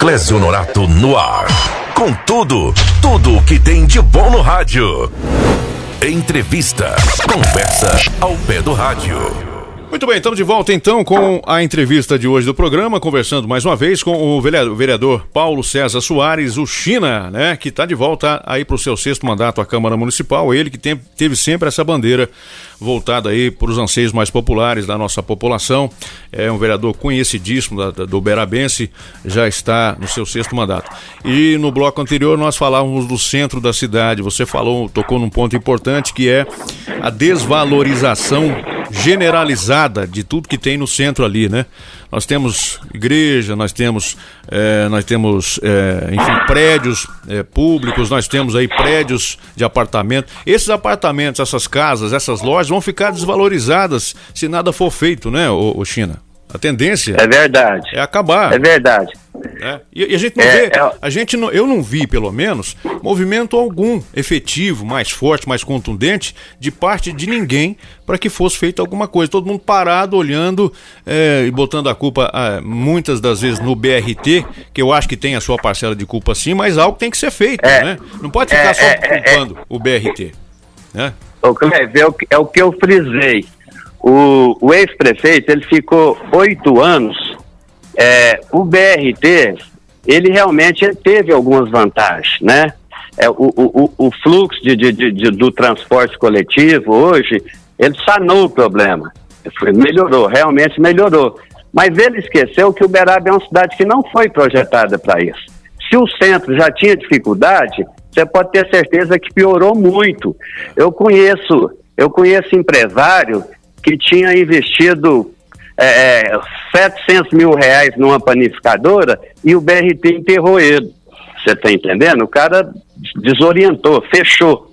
Clésio Norato no ar. Com tudo, tudo o que tem de bom no rádio. Entrevista. Conversa ao pé do rádio. Muito bem, estamos de volta então com a entrevista de hoje do programa, conversando mais uma vez com o vereador, Paulo César Soares, o China, né, que está de volta aí para o seu sexto mandato à Câmara Municipal, ele que tem, teve sempre essa bandeira voltada aí para os anseios mais populares da nossa população, é um vereador conhecidíssimo da, da, do Berabense, já está no seu sexto mandato. E no bloco anterior nós falávamos do centro da cidade, você falou, tocou num ponto importante que é a desvalorização generalizada de tudo que tem no centro ali, né? Nós temos igreja, nós temos, é, nós temos, é, enfim, prédios é, públicos, nós temos aí prédios de apartamento. Esses apartamentos, essas casas, essas lojas vão ficar desvalorizadas se nada for feito, né, o, China? A tendência é verdade. É acabar. É verdade. É. E, e, a gente não é, vê, é... a gente não, eu não vi, pelo menos, movimento algum efetivo, mais forte, mais contundente, de parte de ninguém para que fosse feita alguma coisa. Todo mundo parado, olhando é, e botando a culpa, ah, muitas das vezes, no BRT, que eu acho que tem a sua parcela de culpa sim, mas algo tem que ser feito, é. né? Não pode ficar só é, culpando o BRT. Né? É o que eu frisei. O, o ex-prefeito, ele ficou oito anos. É, o BRT, ele realmente teve algumas vantagens, né? É, o, o, o fluxo de, de, de, do transporte coletivo hoje, ele sanou o problema. Melhorou, realmente melhorou. Mas ele esqueceu que Uberaba é uma cidade que não foi projetada para isso. Se o centro já tinha dificuldade, você pode ter certeza que piorou muito. Eu conheço, eu conheço empresário que tinha investido é, 700 é, mil reais numa panificadora e o BRT enterrou ele. Você está entendendo? O cara desorientou, fechou.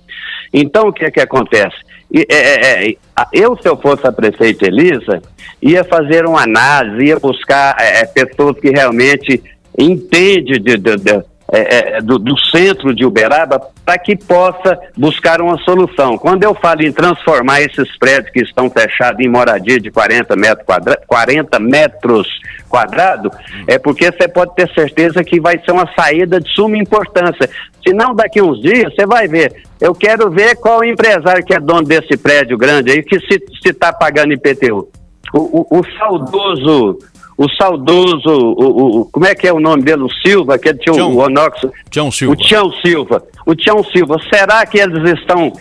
Então, o que é que acontece? E, é, é, é eu, se eu fosse a prefeita Elisa, ia fazer uma análise, ia buscar é, pessoas que realmente entendem de, de, de, é, é, do, do, centro de Uberaba para que possa buscar uma solução. Quando eu falo em transformar esses prédios que estão fechados em moradia de 40 metros, quadra 40 metros quadrados, é porque você pode ter certeza que vai ser uma saída de suma importância. Se não, daqui uns dias, você vai ver. Eu quero ver qual empresário que é dono desse prédio grande aí que se está pagando IPTU. O, o, o saudoso o saudoso, o, o, como é que é o nome dele? O Silva, aquele tinha Tião, o Onox. Tião Silva. O Tião Silva. O Tião Silva. Será que eles estão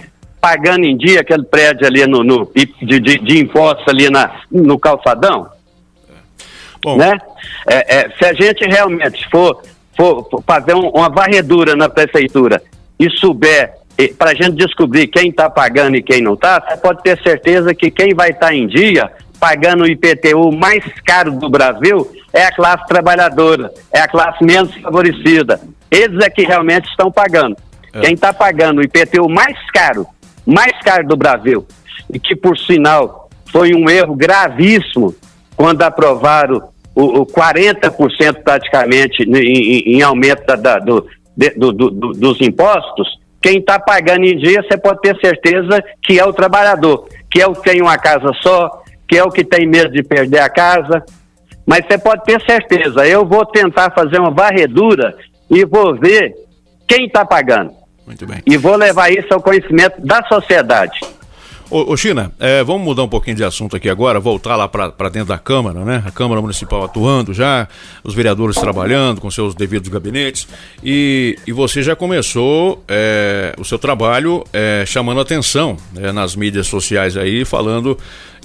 pagando em dia aquele prédio ali no, no de, de, de, impostos ali na, no calçadão? Bom. Né? É, é, se a gente realmente for, for, for fazer um, uma varredura na prefeitura e souber para a gente descobrir quem está pagando e quem não está, você pode ter certeza que quem vai estar tá em dia pagando o IPTU mais caro do Brasil é a classe trabalhadora, é a classe menos favorecida. Eles é que realmente estão pagando. É. Quem está pagando o IPTU mais caro, mais caro do Brasil, e que, por sinal, foi um erro gravíssimo quando aprovaram o, o 40% praticamente em, em, aumento da, da, do, de, do, do, dos impostos, quem está pagando em dia, você pode ter certeza que é o trabalhador, que é o que tem uma casa só, que é o que tem medo de perder a casa. Mas você pode ter certeza, eu vou tentar fazer uma varredura e vou ver quem está pagando. Muito bem. E vou levar isso ao conhecimento da sociedade. Ô, ô China, é, vamos mudar um pouquinho de assunto aqui agora, voltar lá para dentro da Câmara, né? A Câmara Municipal atuando já, os vereadores trabalhando com seus devidos gabinetes. E, e você já começou é, o seu trabalho é, chamando atenção né, nas mídias sociais aí, falando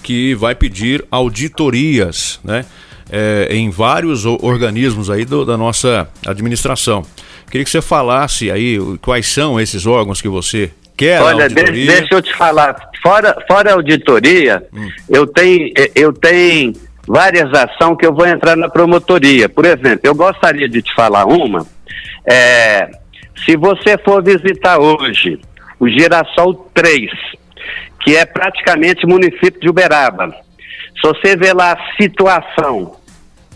que vai pedir auditorias, né? É, em vários organismos aí do, da nossa administração. Queria que você falasse aí quais são esses órgãos que você quer. Olha, deixa, deixa eu te falar. Fora, fora auditoria, hum. eu tenho eu tenho várias ações que eu vou entrar na promotoria. Por exemplo, eu gostaria de te falar uma. É, se você for visitar hoje o Girassol 3, que é praticamente município de Uberaba. Se você vê lá a situação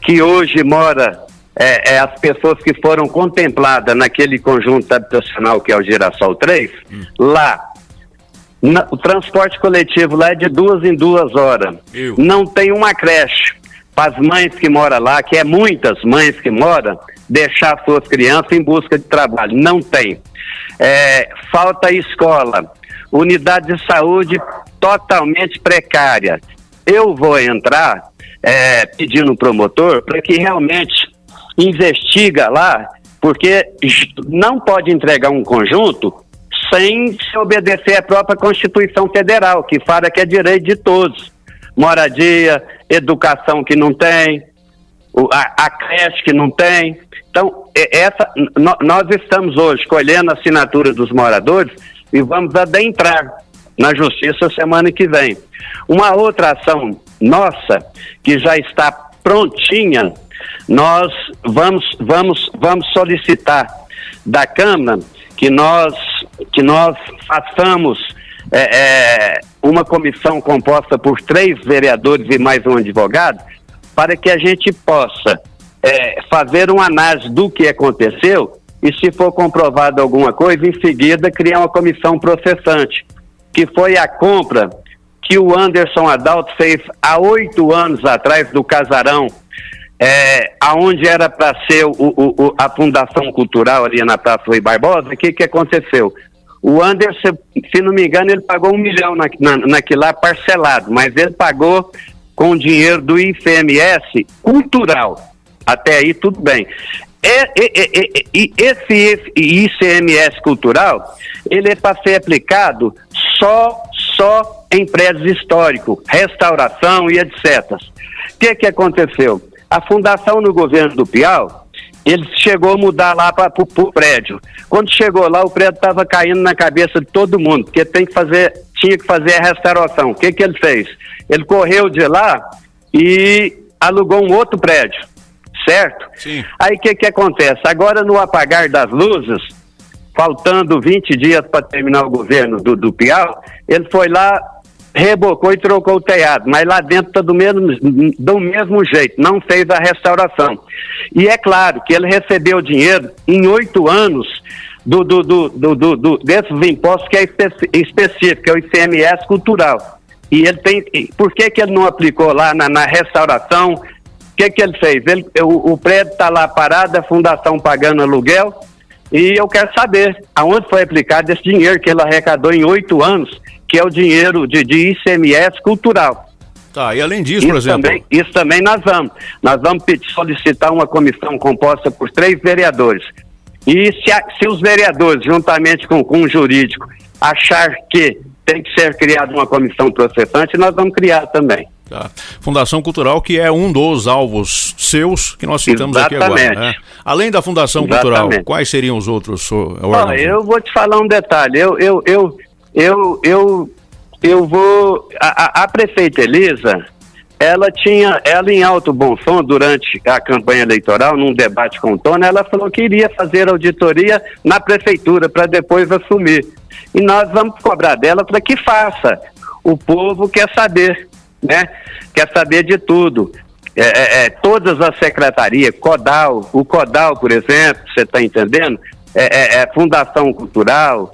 que hoje mora é, é, as pessoas que foram contempladas naquele conjunto habitacional que é o Girassol 3, hum. lá na, o transporte coletivo lá é de duas em duas horas. Eu. Não tem uma creche. para as mães que moram lá, que é muitas mães que moram, deixar suas crianças em busca de trabalho. Não tem. É, falta escola, unidade de saúde totalmente precária. Eu vou entrar é, pedindo o promotor para que realmente investiga lá, porque não pode entregar um conjunto sem se obedecer à própria Constituição Federal, que fala que é direito de todos. Moradia, educação que não tem, a, a creche que não tem. Então, essa, nós estamos hoje colhendo a assinatura dos moradores e vamos adentrar na justiça semana que vem. Uma outra ação nossa que já está prontinha, nós vamos vamos vamos solicitar da Câmara que nós que nós façamos é, é, uma comissão composta por três vereadores e mais um advogado para que a gente possa é, fazer uma análise do que aconteceu e se for comprovado alguma coisa, em seguida criar uma comissão processante, que foi a compra que o Anderson Adalto fez há oito anos atrás do casarão, é, aonde era para ser o, o, a Fundação Cultural ali na Praça Rui Barbosa, o que, que aconteceu? O Anderson, se não me engano, ele pagou um milhão na, na, naquilo lá parcelado, mas ele pagou com dinheiro do ICMS cultural. Até aí tudo bem. É, é, é, e esse ICMS cultural, ele é para ser aplicado só, só em prédios históricos, restauração e etc. O que, que aconteceu? A fundação no governo do Piau, ele chegou a mudar lá para o prédio. Quando chegou lá, o prédio estava caindo na cabeça de todo mundo, porque tem que fazer, tinha que fazer a restauração. O que, que ele fez? Ele correu de lá e alugou um outro prédio certo? Sim. Aí o que, que acontece? Agora, no apagar das luzes, faltando 20 dias para terminar o governo do, do Piau, ele foi lá, rebocou e trocou o telhado, mas lá dentro está do mesmo, do mesmo jeito, não fez a restauração. E é claro que ele recebeu dinheiro em oito anos do, do, do, do, do, desses impostos que é específico, é o ICMS cultural. E ele tem. Por que, que ele não aplicou lá na, na restauração o que, que ele fez? Ele, o, o prédio está lá parado, a fundação pagando aluguel, e eu quero saber aonde foi aplicado esse dinheiro que ele arrecadou em oito anos, que é o dinheiro de, de ICMS cultural. Tá, e além disso, isso por exemplo. Também, isso também nós vamos. Nós vamos solicitar uma comissão composta por três vereadores. E se, a, se os vereadores, juntamente com, com o jurídico, achar que tem que ser criada uma comissão processante, nós vamos criar também. Tá. Fundação Cultural, que é um dos alvos seus que nós citamos Exatamente. aqui agora. Né? Além da Fundação Exatamente. Cultural, quais seriam os outros eu vou te falar um detalhe. Eu, eu, eu, eu, eu, eu vou. A, a prefeita Elisa, ela tinha, ela em alto bom som, durante a campanha eleitoral, num debate com o Tony, ela falou que iria fazer auditoria na prefeitura para depois assumir. E nós vamos cobrar dela para que faça. O povo quer saber né? Quer saber de tudo. É, é, é todas as secretarias, CODAL, o CODAL, por exemplo, você está entendendo? É, é, é, Fundação Cultural,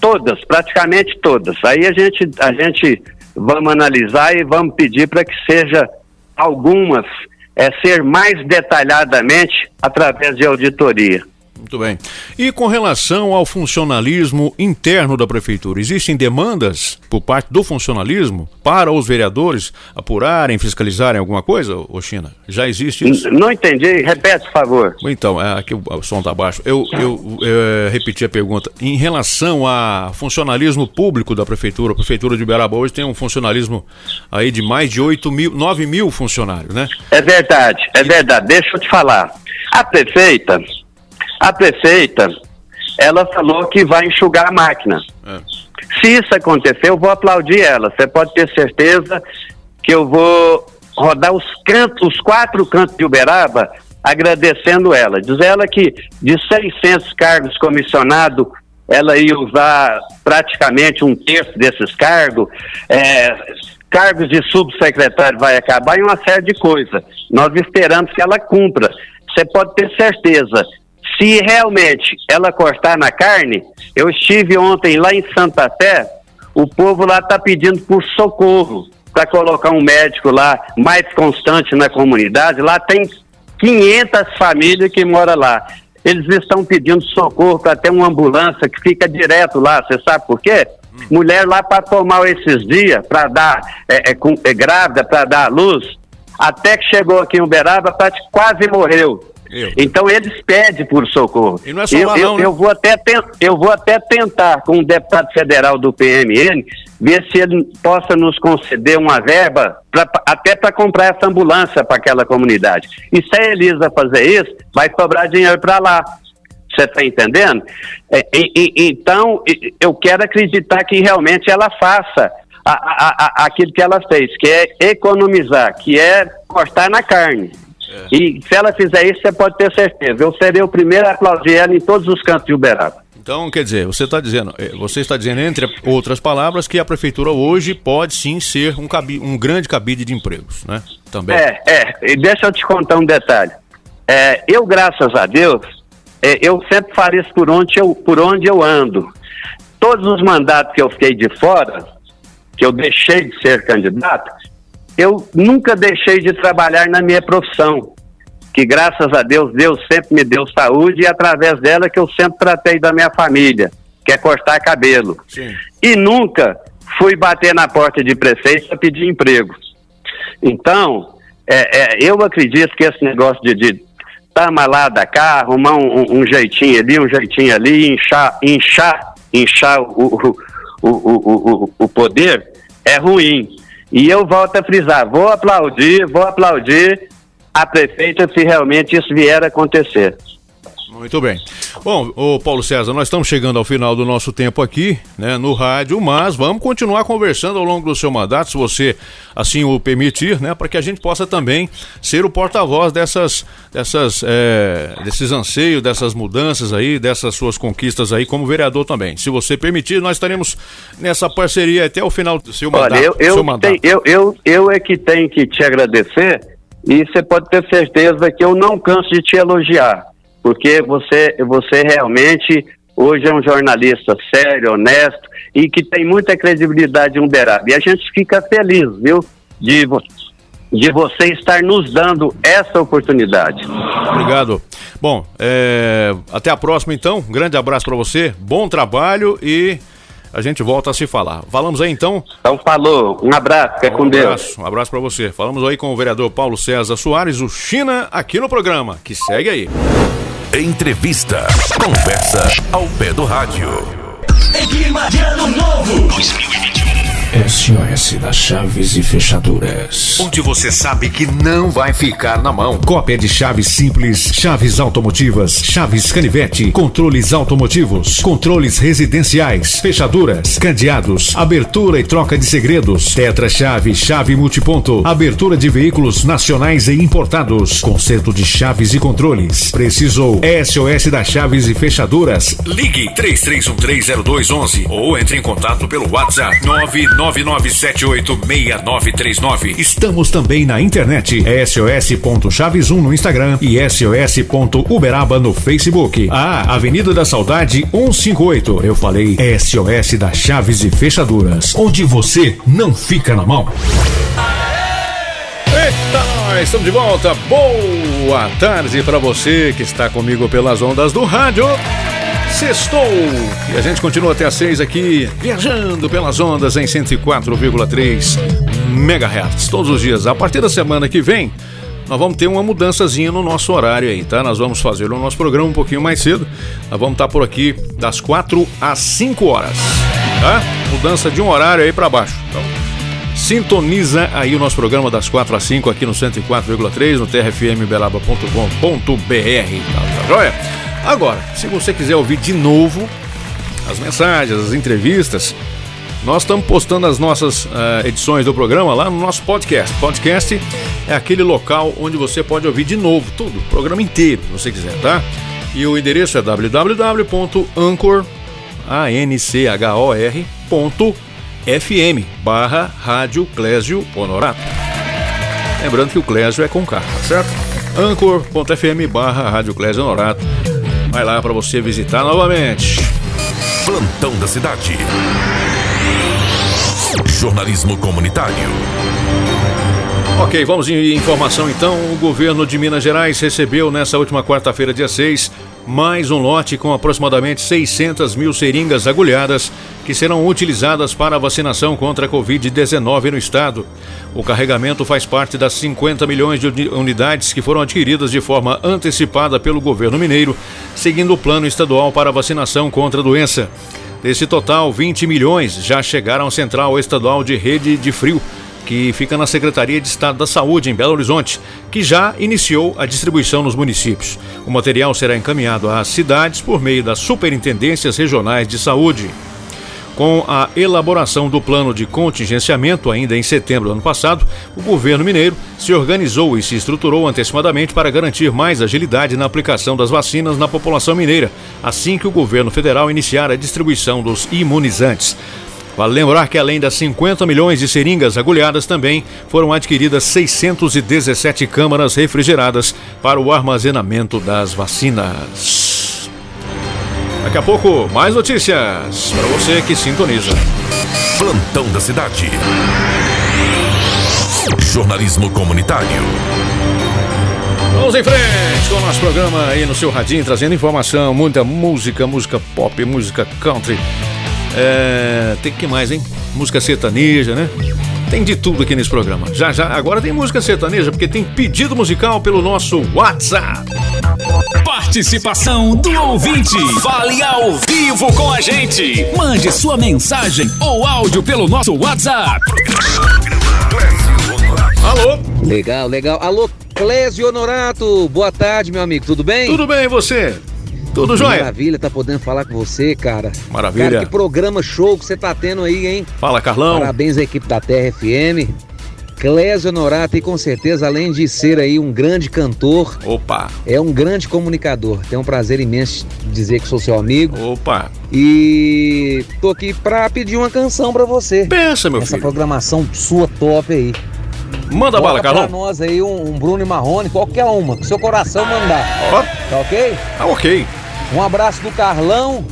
todas, praticamente todas. Aí a gente, a gente vamos analisar e vamos pedir para que seja algumas, é, ser mais detalhadamente através de auditoria. Muito bem. E com relação ao funcionalismo interno da prefeitura, existem demandas por parte do funcionalismo para os vereadores apurarem, fiscalizarem alguma coisa, ô China? Já existe isso? Não entendi, repete, por favor. Então, é, aqui o, som está baixo. Eu, eu, eu, é, repeti a pergunta. Em relação a funcionalismo público da prefeitura, a prefeitura de Uberaba hoje tem um funcionalismo aí de mais de 8 mil, 9 mil funcionários, né? É verdade, é verdade. Deixa eu te falar. A prefeita, a prefeita, ela falou que vai enxugar a máquina. É. Se isso acontecer, eu vou aplaudir ela. Você pode ter certeza que eu vou rodar os cantos, os quatro cantos de Uberaba, agradecendo ela. Diz ela que de 600 cargos comissionados, ela ia usar praticamente um terço desses cargos. É, cargos de subsecretário vai acabar e uma série de coisas. Nós esperamos que ela cumpra. Você pode ter certeza se realmente ela cortar na carne, eu estive ontem lá em Santa Fé, o povo lá está pedindo por socorro. para colocar um médico lá mais constante na comunidade. Lá tem 500 famílias que moram lá. Eles estão pedindo socorro para ter uma ambulância que fica direto lá. Você sabe por quê? Hum. Mulher lá para tomar esses dias, para dar, é, é, é grávida, para dar à luz, até que chegou aqui em Uberaba, quase morreu. Eu. Então eles pedem por socorro. E não é só eu, lá, eu, né? eu, vou até eu vou até tentar com o deputado federal do PMN ver se ele possa nos conceder uma verba pra, até para comprar essa ambulância para aquela comunidade. E se a Elisa fazer isso, vai sobrar dinheiro para lá. Você está entendendo? É, e, e, então, eu quero acreditar que realmente ela faça a, a, a, aquilo que ela fez, que é economizar, que é cortar na carne. É. E se ela fizer isso, você pode ter certeza. Eu serei o primeiro a aplaudir ela em todos os cantos de Uberaba. Então, quer dizer, você está dizendo, eh, você está dizendo, entre outras palavras, que a prefeitura hoje pode sim ser um, um grande cabide de empregos, né? Também. É, é. E deixa eu te contar um detalhe. É, eu, graças a Deus, é, eu sempre faço isso por onde eu, por onde eu ando. Todos os mandatos que eu fiquei de fora, que eu deixei de ser candidato, eu nunca deixei de trabalhar na minha profissão, que graças a Deus, Deus sempre me deu saúde e através dela que eu sempre tratei da minha família, que é cortar cabelo. Sim. E nunca fui bater na porta de prefeito para pedir emprego. Então, é, é, eu acredito que esse negócio de, de tama lá da cá, arrumar um, um, jeitinho ali, um jeitinho ali, inchar, inchar, inchar o, o, o, o, o poder, é ruim. E eu volto a frisar, vou aplaudir, vou aplaudir a prefeita se realmente isso vier a acontecer. Muito bem. Bom, o Paulo César, nós estamos chegando ao final do nosso tempo aqui, né, no rádio, mas vamos continuar conversando ao longo do seu mandato, se você assim o permitir, né, para que a gente possa também ser o porta-voz dessas, dessas, é, desses anseios, dessas mudanças aí, dessas suas conquistas aí, como vereador também. Se você permitir, nós estaremos nessa parceria até o final do seu mandato. Olha, eu, eu, mandato. eu, eu, eu é que tenho que te agradecer e você pode ter certeza que eu não canso de te elogiar porque você, você realmente hoje é um jornalista sério, honesto e que tem muita credibilidade em Uberaba. E a gente fica feliz, viu, de, de você estar nos dando essa oportunidade. Obrigado. Bom, é, até a próxima então. Um grande abraço para você, bom trabalho e a gente volta a se falar. Falamos aí então. Então falou, um abraço, fica um com abraço, Deus. Um abraço para você. Falamos aí com o vereador Paulo César Soares, o China, aqui no programa, que segue aí. Entrevista. Conversa ao pé do rádio. Em clima novo. 2021. SOS das Chaves e Fechaduras. Onde você sabe que não vai ficar na mão. Cópia de chaves simples, chaves automotivas, chaves canivete, controles automotivos, controles residenciais, fechaduras, cadeados, abertura e troca de segredos, tetra-chave, chave multiponto, abertura de veículos nacionais e importados, conserto de chaves e controles. Precisou SOS das Chaves e Fechaduras? Ligue 33130211 ou entre em contato pelo WhatsApp 99 999786939. Estamos também na internet. sos.chaves1 no Instagram e sos.uberaba no Facebook. Ah, Avenida da Saudade 158. Eu falei SOS das Chaves e Fechaduras, onde você não fica na mão. Eita, nós estamos de volta. Boa tarde para você que está comigo pelas ondas do rádio. Sextou! E a gente continua até às seis aqui, viajando pelas ondas em 104,3 MHz, todos os dias. A partir da semana que vem, nós vamos ter uma mudançazinha no nosso horário aí, tá? Nós vamos fazer o nosso programa um pouquinho mais cedo. Nós vamos estar por aqui das 4 às 5 horas, tá? Mudança de um horário aí para baixo. Então, sintoniza aí o nosso programa das 4 às 5 aqui no 104,3 no trfmbelaba.com.br, tá, tá joia? Agora, se você quiser ouvir de novo as mensagens, as entrevistas, nós estamos postando as nossas uh, edições do programa lá no nosso podcast. Podcast é aquele local onde você pode ouvir de novo tudo, o programa inteiro, se você quiser, tá? E o endereço é www.anchor, barra Rádio Clésio Honorato. Lembrando que o Clésio é com K, tá certo? anchor.fm barra Rádio Clésio Honorato Vai lá para você visitar novamente. Plantão da cidade. Jornalismo comunitário. Ok, vamos em informação então. O governo de Minas Gerais recebeu nessa última quarta-feira, dia 6, mais um lote com aproximadamente 600 mil seringas agulhadas que serão utilizadas para a vacinação contra a Covid-19 no estado. O carregamento faz parte das 50 milhões de unidades que foram adquiridas de forma antecipada pelo governo mineiro, seguindo o plano estadual para a vacinação contra a doença. Desse total, 20 milhões já chegaram à Central Estadual de Rede de Frio que fica na Secretaria de Estado da Saúde, em Belo Horizonte, que já iniciou a distribuição nos municípios. O material será encaminhado às cidades por meio das superintendências regionais de saúde. Com a elaboração do plano de contingenciamento, ainda em setembro do ano passado, o governo mineiro se organizou e se estruturou antecipadamente para garantir mais agilidade na aplicação das vacinas na população mineira, assim que o governo federal iniciar a distribuição dos imunizantes. Vale lembrar que além das 50 milhões de seringas agulhadas também foram adquiridas 617 câmaras refrigeradas para o armazenamento das vacinas. Daqui a pouco, mais notícias para você que sintoniza. Plantão da cidade. Jornalismo comunitário. Vamos em frente com o nosso programa aí no seu radinho, trazendo informação, muita música, música pop, música country é, tem que mais, hein? Música sertaneja, né? Tem de tudo aqui nesse programa. Já, já, agora tem música sertaneja, porque tem pedido musical pelo nosso WhatsApp. Participação do ouvinte. Fale ao vivo com a gente. Mande sua mensagem ou áudio pelo nosso WhatsApp. Alô? Legal, legal. Alô, Clésio Honorato. Boa tarde, meu amigo. Tudo bem? Tudo bem, e você? Tudo jóia? Maravilha, tá podendo falar com você, cara. Maravilha. Cara, que programa show que você tá tendo aí, hein? Fala, Carlão. Parabéns à equipe da Terra FM. Clésio e com certeza, além de ser aí um grande cantor, Opa. é um grande comunicador. Tenho um prazer imenso de dizer que sou seu amigo. Opa. E tô aqui pra pedir uma canção pra você. Pensa, meu Essa filho. programação sua top aí. Manda bala, Bota pra Carlão. nós aí um, um Bruno e Marrone, qualquer uma, que seu coração mandar. Ó, Tá ok? tá ok. Um abraço do Carlão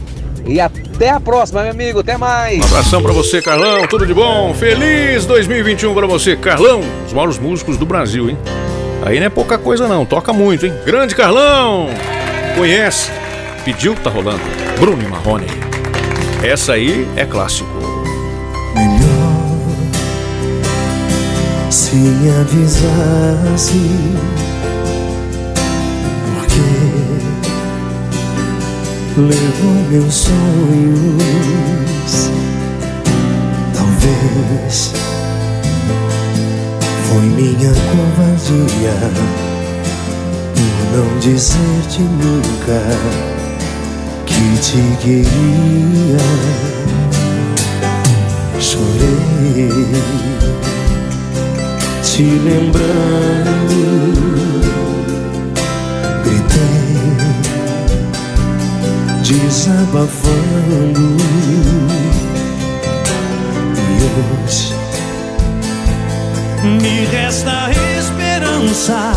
e até a próxima, meu amigo. Até mais. Um abração pra você, Carlão. Tudo de bom. Feliz 2021 pra você, Carlão. Os maiores músicos do Brasil, hein? Aí não é pouca coisa, não. Toca muito, hein? Grande Carlão. Conhece. Pediu, tá rolando. Bruno e Marrone. Essa aí é clássico. Melhor se me avisasse levou meus sonhos. Talvez foi minha covardia Por não dizer-te nunca que te queria. Chorei te lembrando, desabafando. E hoje me resta a esperança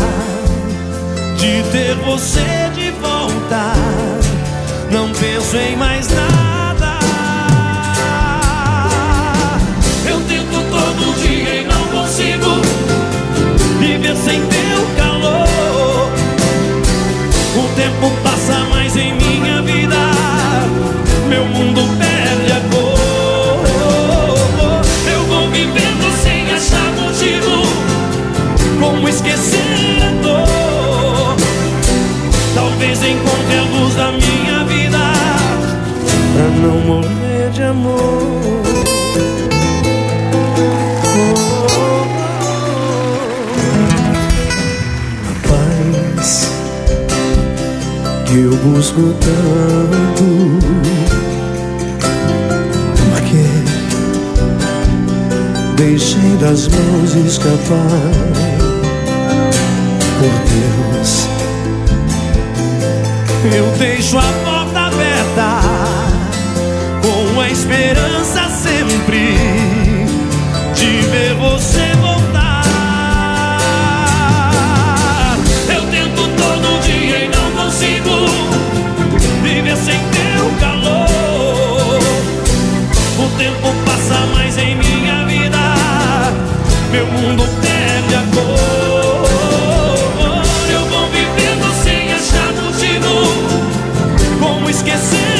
de ter você de volta. Não penso em mais nada. Eu tento todo dia e não consigo viver sem teu calor. Eu busco tanto. Porque deixei das mãos escapar. Por Deus, eu deixo a porta aberta com a esperança meu mundo perde a cor. Eu vou vivendo sem achar motivo, como esquecer.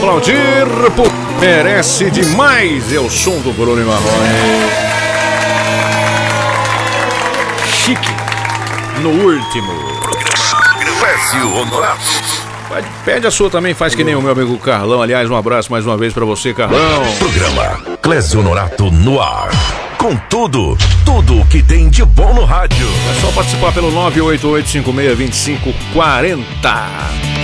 Aplaudir, merece demais. É o som do Bruno Marrone. Chique. No último. Clécio Honorato. Pede, a sua também, faz que nem o meu amigo Carlão. Aliás, um abraço mais uma vez pra você, Carlão. Programa Clésio Honorato no ar. Com tudo, tudo que tem de bom no rádio. É só participar pelo 988-56-2540.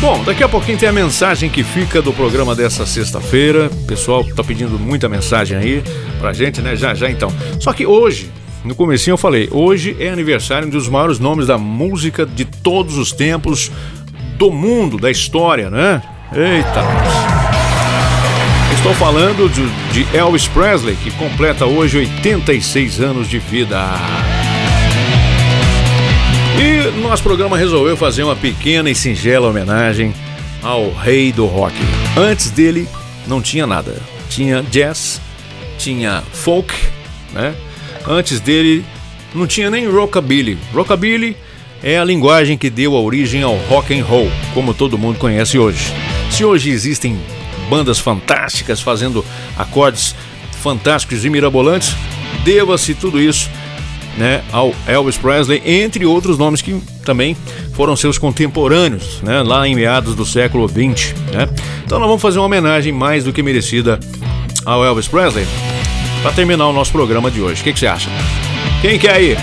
Bom, daqui a pouquinho tem a mensagem que fica do programa dessa sexta-feira. O pessoal tá pedindo muita mensagem aí pra gente, né? Já, já então. Só que hoje, no comecinho eu falei, hoje é aniversário de um dos maiores nomes da música de todos os tempos do mundo, da história, né? Eita! Estou falando de, de Elvis Presley, que completa hoje 86 anos de vida. Nosso programa resolveu fazer uma pequena e singela homenagem ao rei do rock. Antes dele não tinha nada. Tinha jazz, tinha folk, né? Antes dele não tinha nem rockabilly. Rockabilly é a linguagem que deu a origem ao rock and roll, como todo mundo conhece hoje. Se hoje existem bandas fantásticas fazendo acordes fantásticos e mirabolantes, deva-se tudo isso né, ao Elvis Presley, entre outros nomes que também foram seus contemporâneos, né, lá em meados do século XX. Né? Então nós vamos fazer uma homenagem mais do que merecida ao Elvis Presley para terminar o nosso programa de hoje. O que, que você acha? Quem quer ir?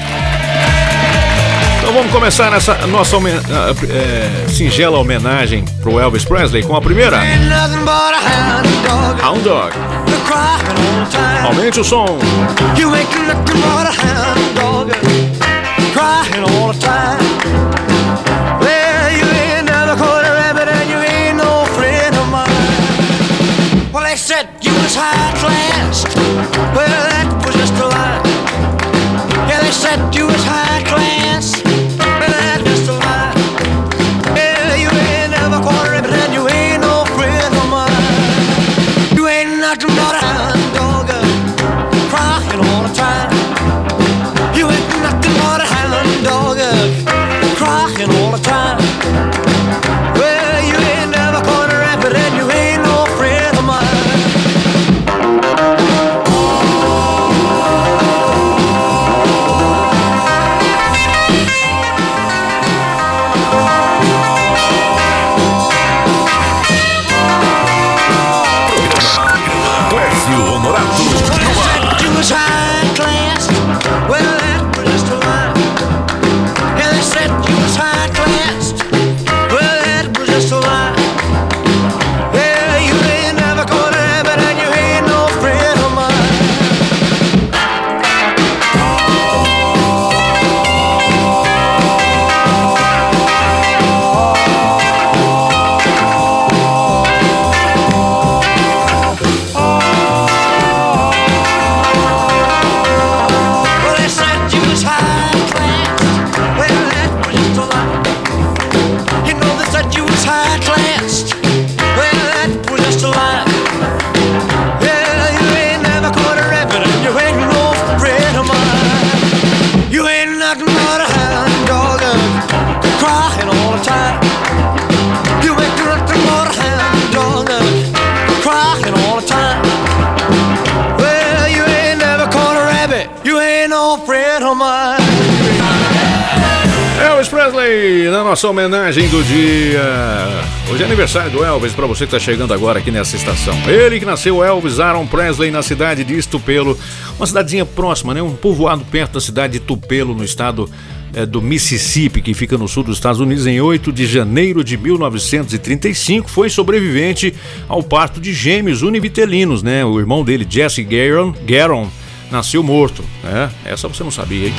Então vamos começar nessa nossa homen é, singela homenagem pro Elvis Presley com a primeira. Hound Dog. Aumente o som. A dog, a. Well, that was just a lie. Yeah, they said you was Na nossa homenagem do dia. Hoje é aniversário do Elvis, para você que está chegando agora aqui nessa estação. Ele que nasceu, Elvis Aaron Presley, na cidade de Estupelo, uma cidadezinha próxima, né? um povoado perto da cidade de Tupelo, no estado eh, do Mississippi, que fica no sul dos Estados Unidos, em 8 de janeiro de 1935. Foi sobrevivente ao parto de gêmeos univitelinos, né? O irmão dele, Jesse Garon, Garon nasceu morto. Né? Essa você não sabia, hein?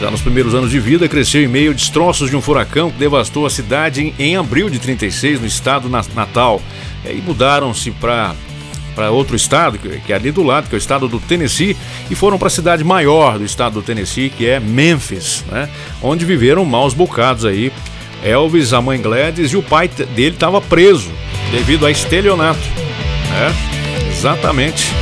Já nos primeiros anos de vida, cresceu em meio a destroços de um furacão que devastou a cidade em, em abril de 36, no estado na- natal. E aí mudaram-se para para outro estado, que, é ali do lado, que é o estado do Tennessee, e foram para a cidade maior do estado do Tennessee, que é Memphis, né? onde viveram maus bocados aí. Elvis, a mãe Gladys e o pai dele estava preso devido a estelionato. né? Exatamente.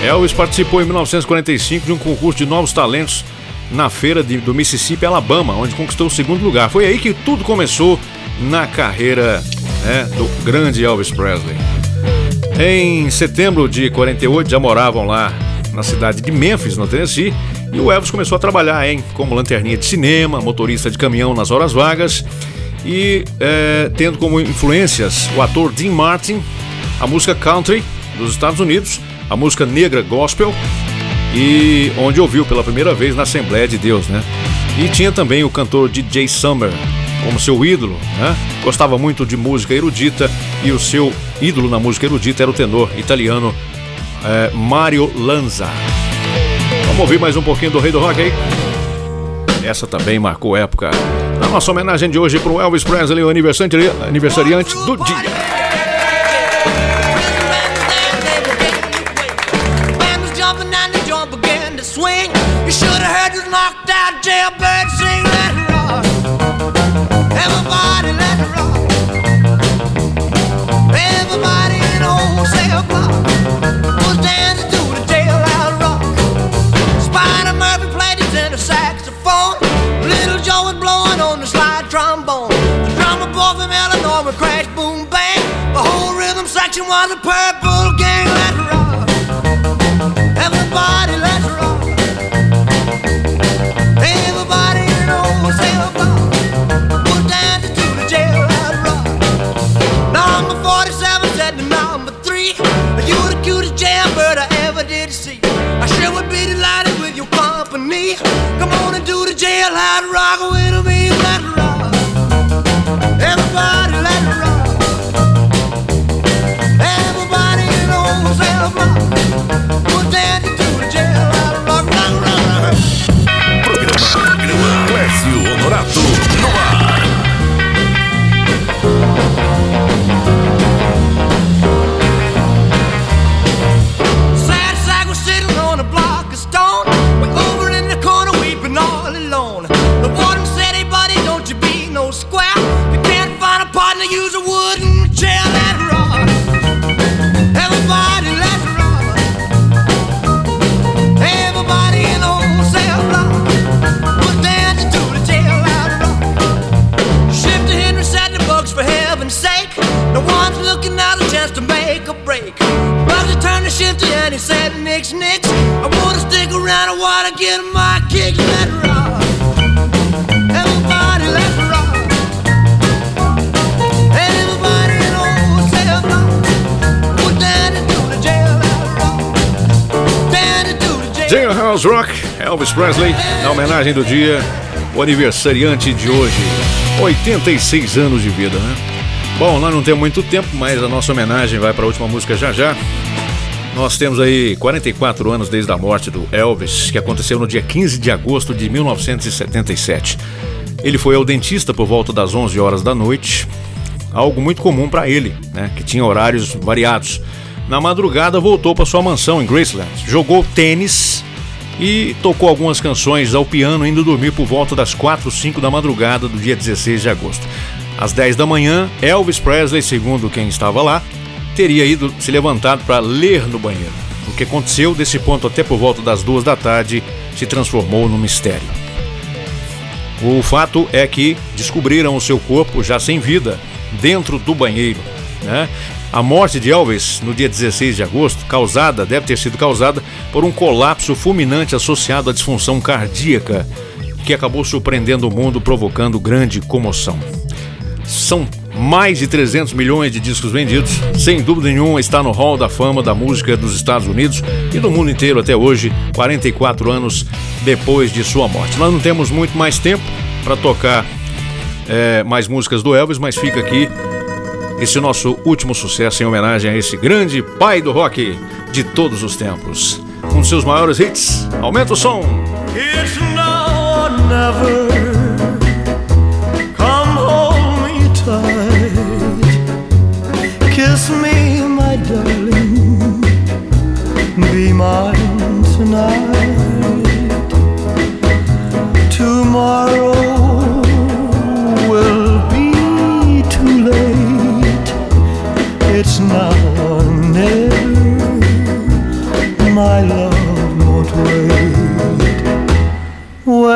Elvis participou em 1945 de um concurso de novos talentos na feira de- do Mississippi, Alabama, onde conquistou o segundo lugar. Foi aí que tudo começou na carreira né, do grande Elvis Presley. Em setembro de 48 já moravam lá na cidade de Memphis, no Tennessee, e o Elvis começou a trabalhar hein, como lanterninha de cinema, motorista de caminhão nas horas vagas e é, tendo como influências o ator Dean Martin, a música country dos Estados Unidos, a música negra gospel e onde ouviu pela primeira vez na Assembleia de Deus, né? E tinha também o cantor DJ Summer como seu ídolo, né? Gostava muito de música erudita e o seu ídolo na música erudita era o tenor italiano é, Mario Lanza. Vamos ouvir mais um pouquinho do Rei do Rock aí? Essa também marcou época. Na nossa homenagem de hoje para o Elvis Presley, o aniversariante do dia. Swing. You should have heard this knocked out jailbird sing. Let it rock. Everybody, let it rock. Everybody in the wholesale block was dancing to the jailhouse rock. Spider Murphy played his inner saxophone. Little Joe was blowing on the slide trombone. The drummer boy from Illinois would crash, boom, bang. The whole rhythm section was a purple was dancing Elvis Presley, na homenagem do dia, o aniversariante de hoje. 86 anos de vida, né? Bom, nós não temos muito tempo, mas a nossa homenagem vai para a última música já já. Nós temos aí 44 anos desde a morte do Elvis, que aconteceu no dia 15 de agosto de 1977. Ele foi ao dentista por volta das 11 horas da noite, algo muito comum para ele, né, que tinha horários variados. Na madrugada voltou para sua mansão em Graceland, jogou tênis e tocou algumas canções ao piano, indo dormir por volta das 4, 5 da madrugada do dia 16 de agosto. Às 10 da manhã, Elvis Presley, segundo quem estava lá, teria ido se levantado para ler no banheiro. O que aconteceu desse ponto até por volta das duas da tarde se transformou num mistério. O fato é que descobriram o seu corpo já sem vida dentro do banheiro. Né? A morte de Elvis no dia 16 de agosto, causada, deve ter sido causada por um colapso fulminante associado à disfunção cardíaca, que acabou surpreendendo o mundo, provocando grande comoção. São mais de 300 milhões de discos vendidos, sem dúvida nenhuma está no hall da fama da música dos Estados Unidos e do mundo inteiro até hoje, 44 anos depois de sua morte. Nós não temos muito mais tempo para tocar é, mais músicas do Elvis, mas fica aqui esse nosso último sucesso em homenagem a esse grande pai do rock de todos os tempos. Um dos seus maiores hits. Aumenta o som. It's now or never. Come hold me tight. Kiss me, my darling. Be mine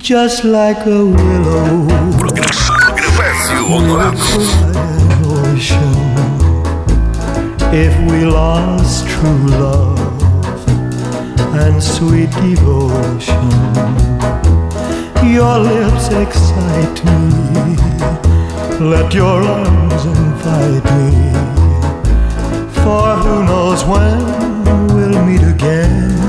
Just like a willow. ocean. If we lost true love and sweet devotion, your lips excite me. Let your arms invite me. For who knows when we'll meet again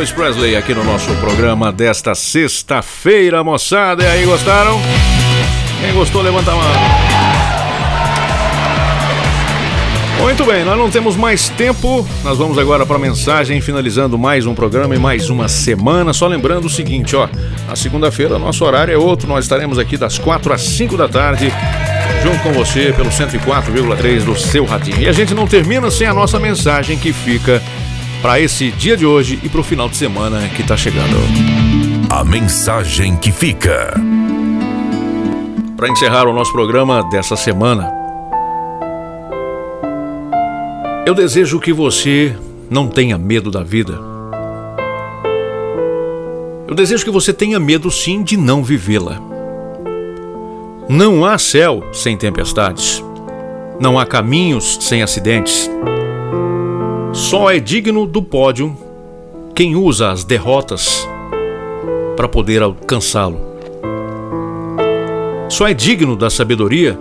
Elvis Presley aqui no nosso programa desta sexta-feira, moçada. E aí, gostaram? Quem gostou, levanta a mão. Muito bem, nós não temos mais tempo. Nós vamos agora para a mensagem, finalizando mais um programa e mais uma semana. Só lembrando o seguinte, ó, na segunda-feira nosso horário é outro. Nós estaremos aqui das 4 às 5 da tarde, junto com você pelo 104,3 do seu radinho. E a gente não termina sem a nossa mensagem que fica para esse dia de hoje e para o final de semana que está chegando. A mensagem que fica. Para encerrar o nosso programa dessa semana, eu desejo que você não tenha medo da vida. Eu desejo que você tenha medo sim de não vivê-la. Não há céu sem tempestades. Não há caminhos sem acidentes. Só é digno do pódio quem usa as derrotas para poder alcançá-lo. Só é digno da sabedoria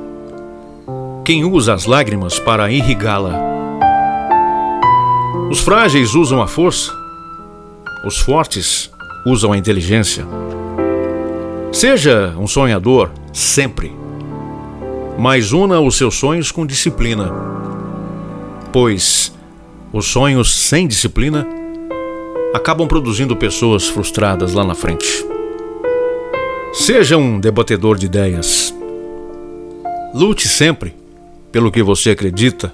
quem usa as lágrimas para irrigá-la. Os frágeis usam a força, os fortes usam a inteligência. Seja um sonhador sempre, mas una os seus sonhos com disciplina, pois os sonhos sem disciplina acabam produzindo pessoas frustradas lá na frente. Seja um debatedor de ideias. Lute sempre pelo que você acredita.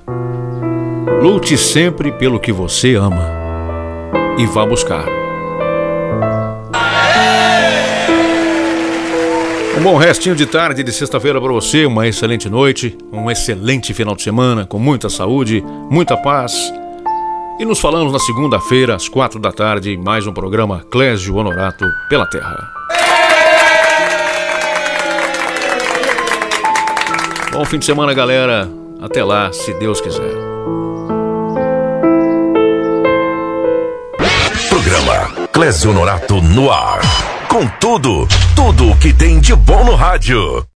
Lute sempre pelo que você ama. E vá buscar. Um bom restinho de tarde de sexta-feira para você, uma excelente noite, um excelente final de semana, com muita saúde, muita paz. E nos falamos na segunda-feira, às quatro da tarde, em mais um programa Clésio Honorato pela Terra. Bom fim de semana, galera. Até lá, se Deus quiser. Programa Clésio Honorato no ar. Com tudo, tudo o que tem de bom no rádio.